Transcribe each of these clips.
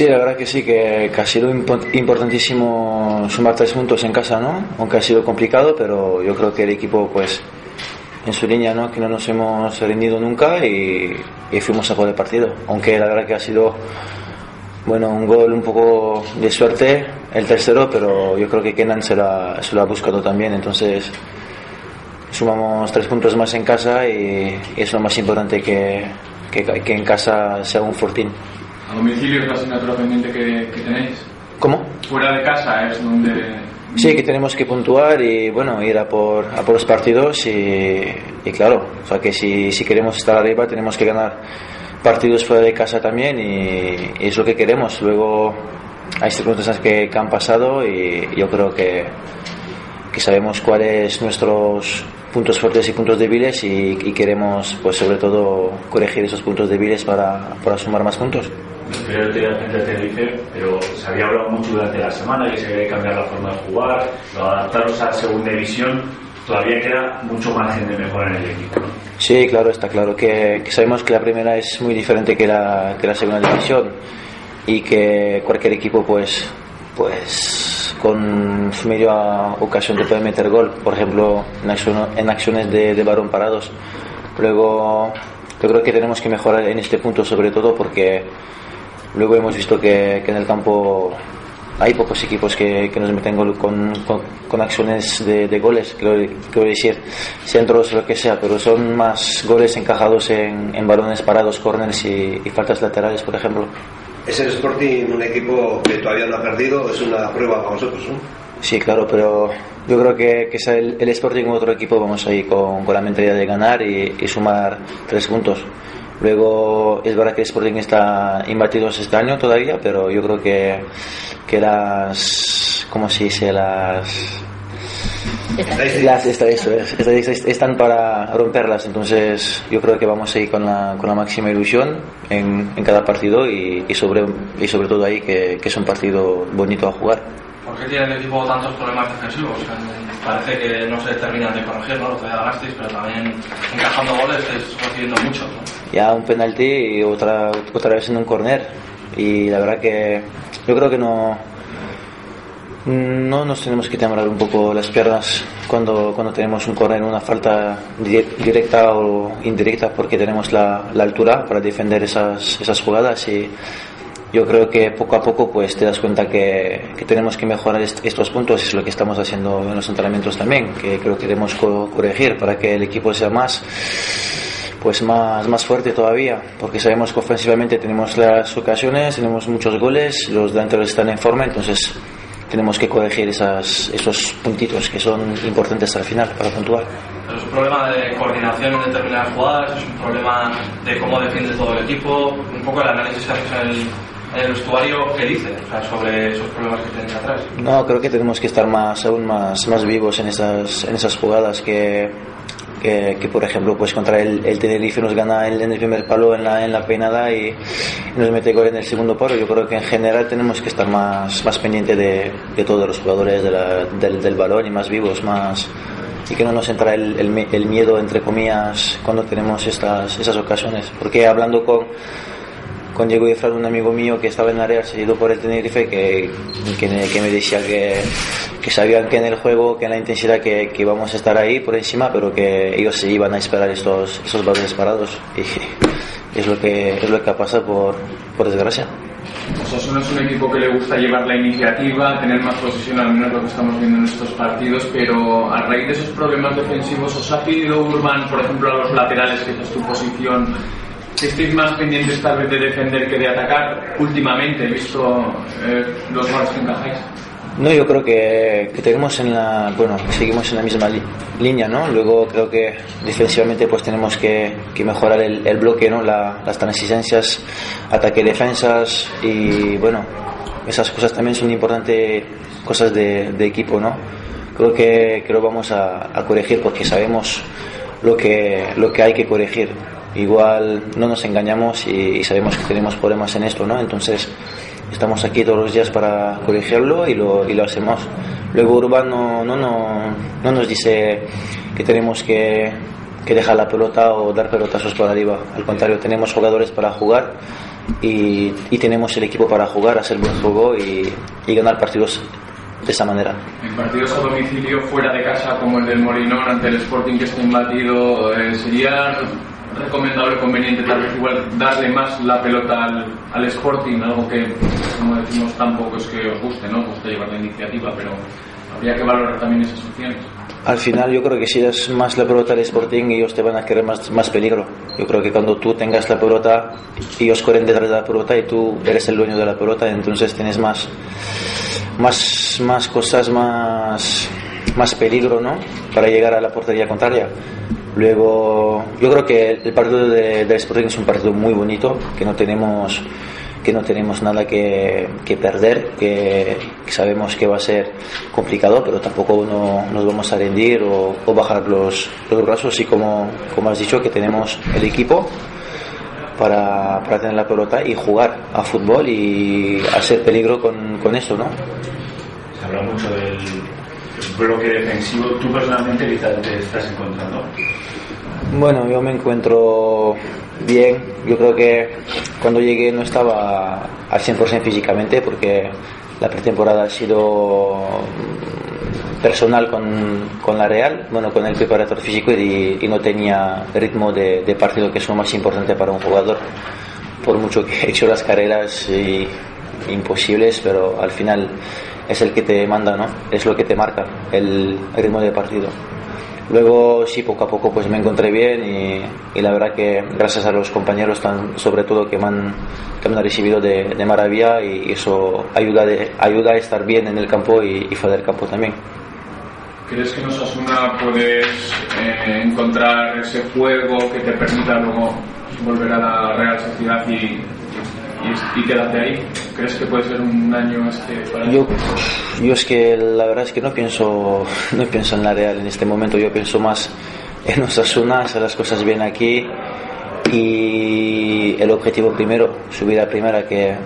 Sí, la verdad que sí, que, ha sido importantísimo sumar tres puntos en casa, ¿no? Aunque ha sido complicado, pero yo creo que el equipo, pues, en su línea, ¿no? Que no nos hemos rendido nunca y, fuimos a por el partido. Aunque la verdad que ha sido, bueno, un gol un poco de suerte, el tercero, pero yo creo que Kenan se lo ha, buscado también, entonces sumamos tres puntos más en casa y, es lo más importante que, que, en casa sea un fortín. ¿A domicilio es la asignatura pendiente que, que tenéis? ¿Cómo? Fuera de casa es donde Sí, que tenemos que puntuar y bueno, ir a por, a por los partidos y, y, claro, o sea que si, si queremos estar arriba tenemos que ganar partidos fuera de casa también y, es lo que queremos. Luego hay circunstancias que, que han pasado y yo creo que, que sabemos cuáles nuestros puntos fuertes y puntos débiles y, queremos pues sobre todo corregir esos puntos débiles para, para sumar más puntos. Creo que la gente te dice, pero se había hablado mucho durante la semana que se había que cambiar la forma de jugar, adaptarnos a la segunda división, todavía queda mucho margen de mejora en el equipo. Sí, claro, está claro que, que, sabemos que la primera es muy diferente que la, que la segunda división y que cualquier equipo pues pues con su media ocasión de poder meter gol, por ejemplo, en, acciones de, de varón parados. Luego, yo creo que tenemos que mejorar en este punto, sobre todo porque luego hemos visto que, en el campo hay pocos equipos que, nos meten gol con, con, acciones de, goles, quiero, decir, centros, lo que sea, pero son más goles encajados en, en balones parados, corners y faltas laterales, por ejemplo. Es el Sporting un equipo que todavía no ha perdido, es una prueba para vosotros, ¿no? Sí, claro, pero yo creo que, que el, Sporting u otro equipo vamos a ir con, con la mentalidad de ganar y, sumar tres puntos. Luego es verdad que el Sporting está imbatido este año todavía, pero yo creo que, que las, ¿cómo se dice? Las las estadísticas están para romperlas, entonces yo creo que vamos a ir con la, con la máxima ilusión en, en cada partido y, y, sobre, y sobre todo ahí que, que, es un partido bonito a jugar. ¿Por qué tiene el equipo tantos problemas defensivos? Parece que no se terminan de corregir, ¿no? Lo que ganasteis, pero también encajando goles es recibiendo mucho. Ya un penalti y otra, otra vez en un corner. Y la verdad que yo creo que no, no nos tenemos que temblar un poco las piernas cuando, cuando tenemos un corner, una falta directa o indirecta, porque tenemos la, altura para defender esas, esas jugadas y yo creo que poco a poco pues te das cuenta que, que tenemos que mejorar estos puntos es lo que estamos haciendo en los entrenamientos también, que creo que debemos corregir para que el equipo sea más pues más, más fuerte todavía, porque sabemos que ofensivamente tenemos las ocasiones, tenemos muchos goles, los delanteros están en forma, entonces tenemos que corregir esas, esos puntitos que son importantes al final para puntuar. es un problema de coordinación en determinadas jugadas, es un problema de cómo defiende todo el equipo, un poco el análisis que haces en el, el vestuario, ¿qué dice sobre esos problemas que tenéis atrás? No, creo que tenemos que estar más, aún más, más vivos en esas, en esas jugadas que que, por ejemplo pues contra el, el, Tenerife nos gana en, el primer palo en la, en la peinada y, nos mete gol en el segundo palo. Yo creo que en general tenemos que estar más, más pendiente de, de todos los jugadores del, del, balón y más vivos más y que no nos entra el, el, el miedo entre comillas cuando tenemos estas, esas ocasiones. Porque hablando con con Diego Ifrán, un amigo mío que estaba en la Real seguido por el Tenerife, que, que, me decía que, que, sabían que en el juego, que en la intensidad que, que íbamos a estar ahí por encima, pero que ellos se iban a esperar estos, estos balones parados. Y es lo que, es lo que ha pasado por, por desgracia. Osasuna es un equipo que le gusta llevar la iniciativa, tener más posesión, al menos lo que estamos viendo en estos partidos, pero a raíz de esos problemas defensivos, ¿os ha pedido Urban, por ejemplo, a los laterales, que es tu posición, que estéis más pendientes tal vez de defender que de atacar últimamente, he visto eh, los goles que encajáis. No, yo creo que, que, tenemos en la, bueno, seguimos en la misma línea, ¿no? Luego creo que defensivamente pues tenemos que, que mejorar el, el, bloque, ¿no? La, las transigencias, ataque defensas y bueno, esas cosas también son importantes, cosas de, de equipo, ¿no? Creo que, que lo vamos a, a corregir porque sabemos lo que, lo que hay que corregir igual no nos engañamos y, sabemos que tenemos problemas en esto, ¿no? Entonces estamos aquí todos los días para corregirlo y lo, y lo hacemos. Luego Urban no, no, no, no nos dice que tenemos que, que dejar la pelota o dar pelotazos por arriba. Al contrario, tenemos jugadores para jugar y, y tenemos el equipo para jugar, hacer buen juego y, y ganar partidos de esa manera. En partidos a domicilio fuera de casa como el del Molinón ante el Sporting que está imbatido, eh, ¿sería recomendable o conveniente tal vez igual darle más la pelota al, al, Sporting? Algo que, como decimos, tampoco es que os guste, ¿no? Gusta llevar la iniciativa, pero habría que valorar también esas opciones. Al final yo creo que si das más la pelota al Sporting ellos te van a querer más, más peligro. Yo creo que cuando tú tengas la pelota ellos corren detrás de la pelota y tú eres el dueño de la pelota entonces tienes más más, más cosas, más, más peligro ¿no? para llegar a la portería contraria. Luego, yo creo que el partido de, Sporting es un partido muy bonito, que no tenemos que no tenemos nada que, perder, que, sabemos que va a ser complicado, pero tampoco no, nos vamos a rendir o, o bajar los, los, brazos y como, como has dicho que tenemos el equipo para, para tener la pelota y jugar a fútbol y hacer peligro con, con eso, ¿no? Se habla mucho del bloque defensivo. ¿Tú personalmente qué te estás encontrando? Bueno, yo me encuentro bien. Yo creo que cuando llegué no estaba al 100% físicamente porque la pretemporada ha sido personal con, con, la Real, bueno, con el preparador físico y, y no tenía ritmo de, de, partido, que es lo más importante para un jugador. Por mucho que he hecho las carreras y, imposibles, pero al final es el que te manda, ¿no? Es lo que te marca el ritmo de partido. Luego sí, poco a poco pues me encontré bien y, y la verdad que gracias a los compañeros tan, sobre todo que me han, que me han recibido de, de maravilla y eso ayuda, de, ayuda a estar bien en el campo y, y fuera del campo también. ¿Crees que en Osasuna puedes eh, encontrar ese juego que te permita luego volver a la Real Sociedad y, y, y, quedarte ahí? ¿Crees que puede ser un año este para yo, yo es que la verdad es que no pienso, no pienso en la Real en este momento, yo pienso más en Osasuna, hacer las cosas bien aquí y el objetivo primero, subir a primera que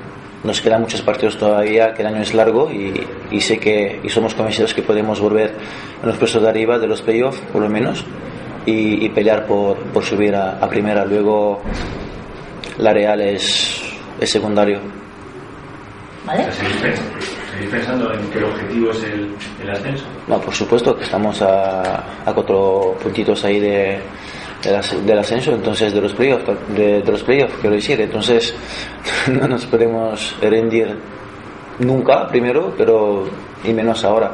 nos quedan muchos partidos todavía, que el año es largo y, y, sé que y somos convencidos que podemos volver en los puestos de arriba de los playoffs, por lo menos, y, y pelear por, por subir a, a, primera. Luego la Real es, es secundario. ¿Vale? ¿Seguís pensando en que el objetivo es el, el ascenso? No, por supuesto que estamos a, a cuatro puntitos ahí de, del ascenso, entonces de los playoffs, de, de los playoffs, quiero decir, entonces no nos podemos rendir nunca primero, pero y menos ahora.